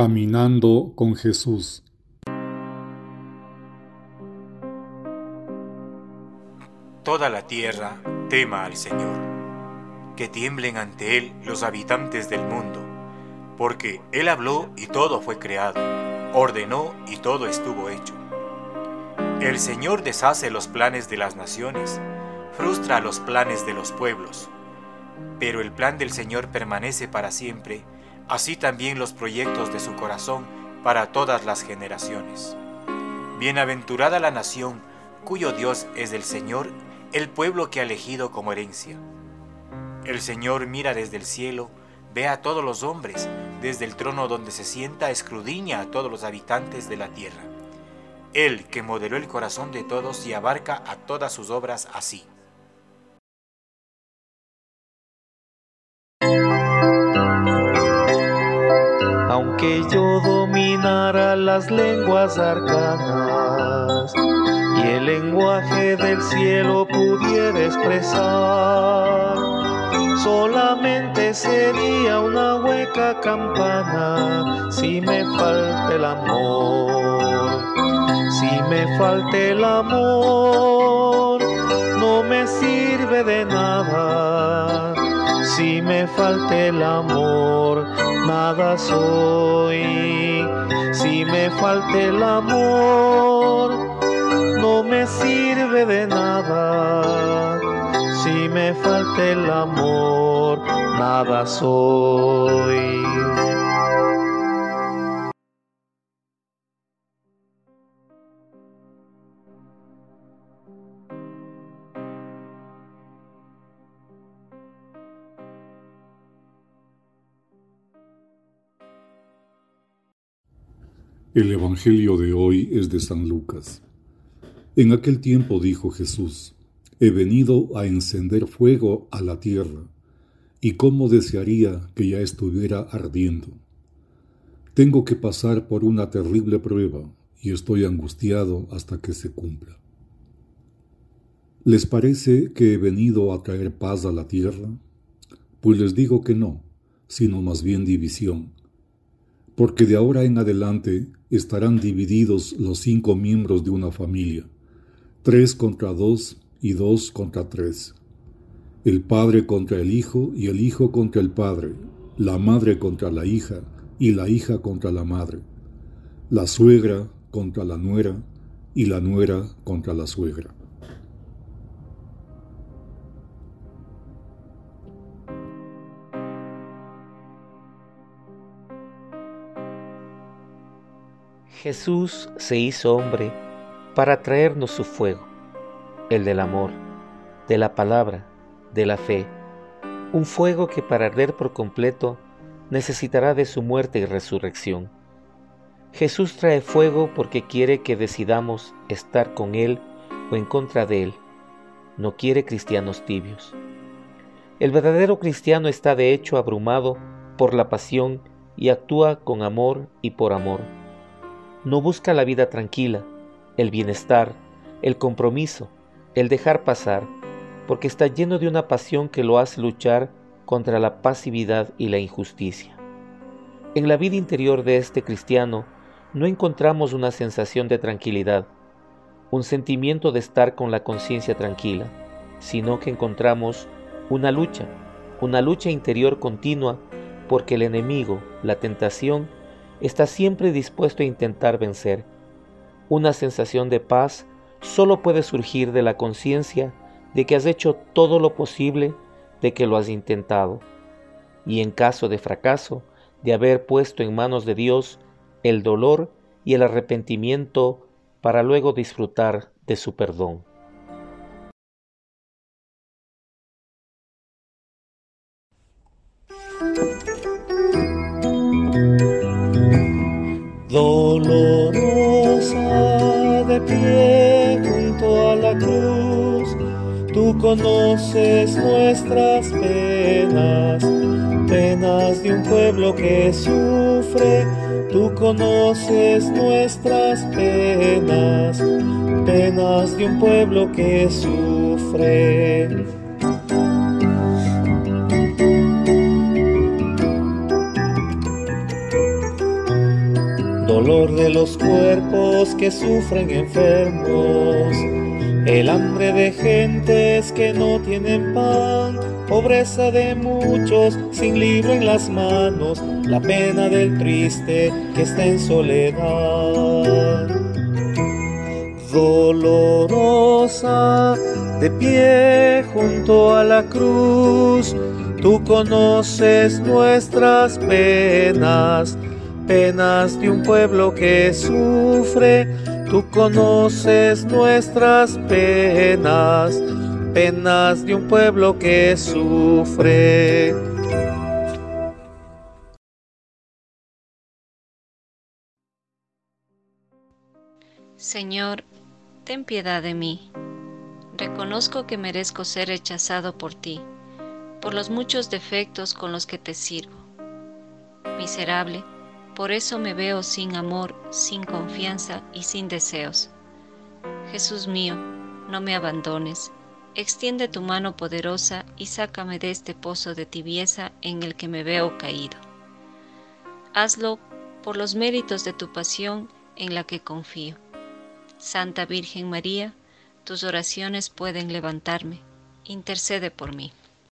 Caminando con Jesús. Toda la tierra tema al Señor, que tiemblen ante Él los habitantes del mundo, porque Él habló y todo fue creado, ordenó y todo estuvo hecho. El Señor deshace los planes de las naciones, frustra los planes de los pueblos, pero el plan del Señor permanece para siempre, así también los proyectos de su corazón para todas las generaciones. Bienaventurada la nación cuyo Dios es el Señor, el pueblo que ha elegido como herencia. El Señor mira desde el cielo, ve a todos los hombres, desde el trono donde se sienta, escrudiña a todos los habitantes de la tierra. Él que modeló el corazón de todos y abarca a todas sus obras así. Aunque yo dominara las lenguas arcanas y el lenguaje del cielo pudiera expresar, solamente sería una hueca campana si me falta el amor. Si me falta el amor, no me sirve de nada. Si me falta el amor, nada soy. Si me falta el amor, no me sirve de nada. Si me falta el amor, nada soy. El Evangelio de hoy es de San Lucas. En aquel tiempo dijo Jesús, He venido a encender fuego a la tierra, y cómo desearía que ya estuviera ardiendo. Tengo que pasar por una terrible prueba, y estoy angustiado hasta que se cumpla. ¿Les parece que he venido a traer paz a la tierra? Pues les digo que no, sino más bien división porque de ahora en adelante estarán divididos los cinco miembros de una familia, tres contra dos y dos contra tres. El padre contra el hijo y el hijo contra el padre, la madre contra la hija y la hija contra la madre, la suegra contra la nuera y la nuera contra la suegra. Jesús se hizo hombre para traernos su fuego, el del amor, de la palabra, de la fe, un fuego que para arder por completo necesitará de su muerte y resurrección. Jesús trae fuego porque quiere que decidamos estar con Él o en contra de Él. No quiere cristianos tibios. El verdadero cristiano está de hecho abrumado por la pasión y actúa con amor y por amor no busca la vida tranquila, el bienestar, el compromiso, el dejar pasar, porque está lleno de una pasión que lo hace luchar contra la pasividad y la injusticia. En la vida interior de este cristiano no encontramos una sensación de tranquilidad, un sentimiento de estar con la conciencia tranquila, sino que encontramos una lucha, una lucha interior continua porque el enemigo, la tentación, está siempre dispuesto a intentar vencer. Una sensación de paz solo puede surgir de la conciencia de que has hecho todo lo posible, de que lo has intentado, y en caso de fracaso, de haber puesto en manos de Dios el dolor y el arrepentimiento para luego disfrutar de su perdón. Junto a la cruz. Tú conoces nuestras penas, penas de un pueblo que sufre. Tú conoces nuestras penas, penas de un pueblo que sufre. Dolor de los cuerpos que sufren enfermos, el hambre de gentes que no tienen pan, pobreza de muchos sin libro en las manos, la pena del triste que está en soledad. Dolorosa, de pie junto a la cruz, tú conoces nuestras penas penas de un pueblo que sufre, tú conoces nuestras penas, penas de un pueblo que sufre. Señor, ten piedad de mí. Reconozco que merezco ser rechazado por ti, por los muchos defectos con los que te sirvo. Miserable, por eso me veo sin amor, sin confianza y sin deseos. Jesús mío, no me abandones. Extiende tu mano poderosa y sácame de este pozo de tibieza en el que me veo caído. Hazlo por los méritos de tu pasión en la que confío. Santa Virgen María, tus oraciones pueden levantarme. Intercede por mí.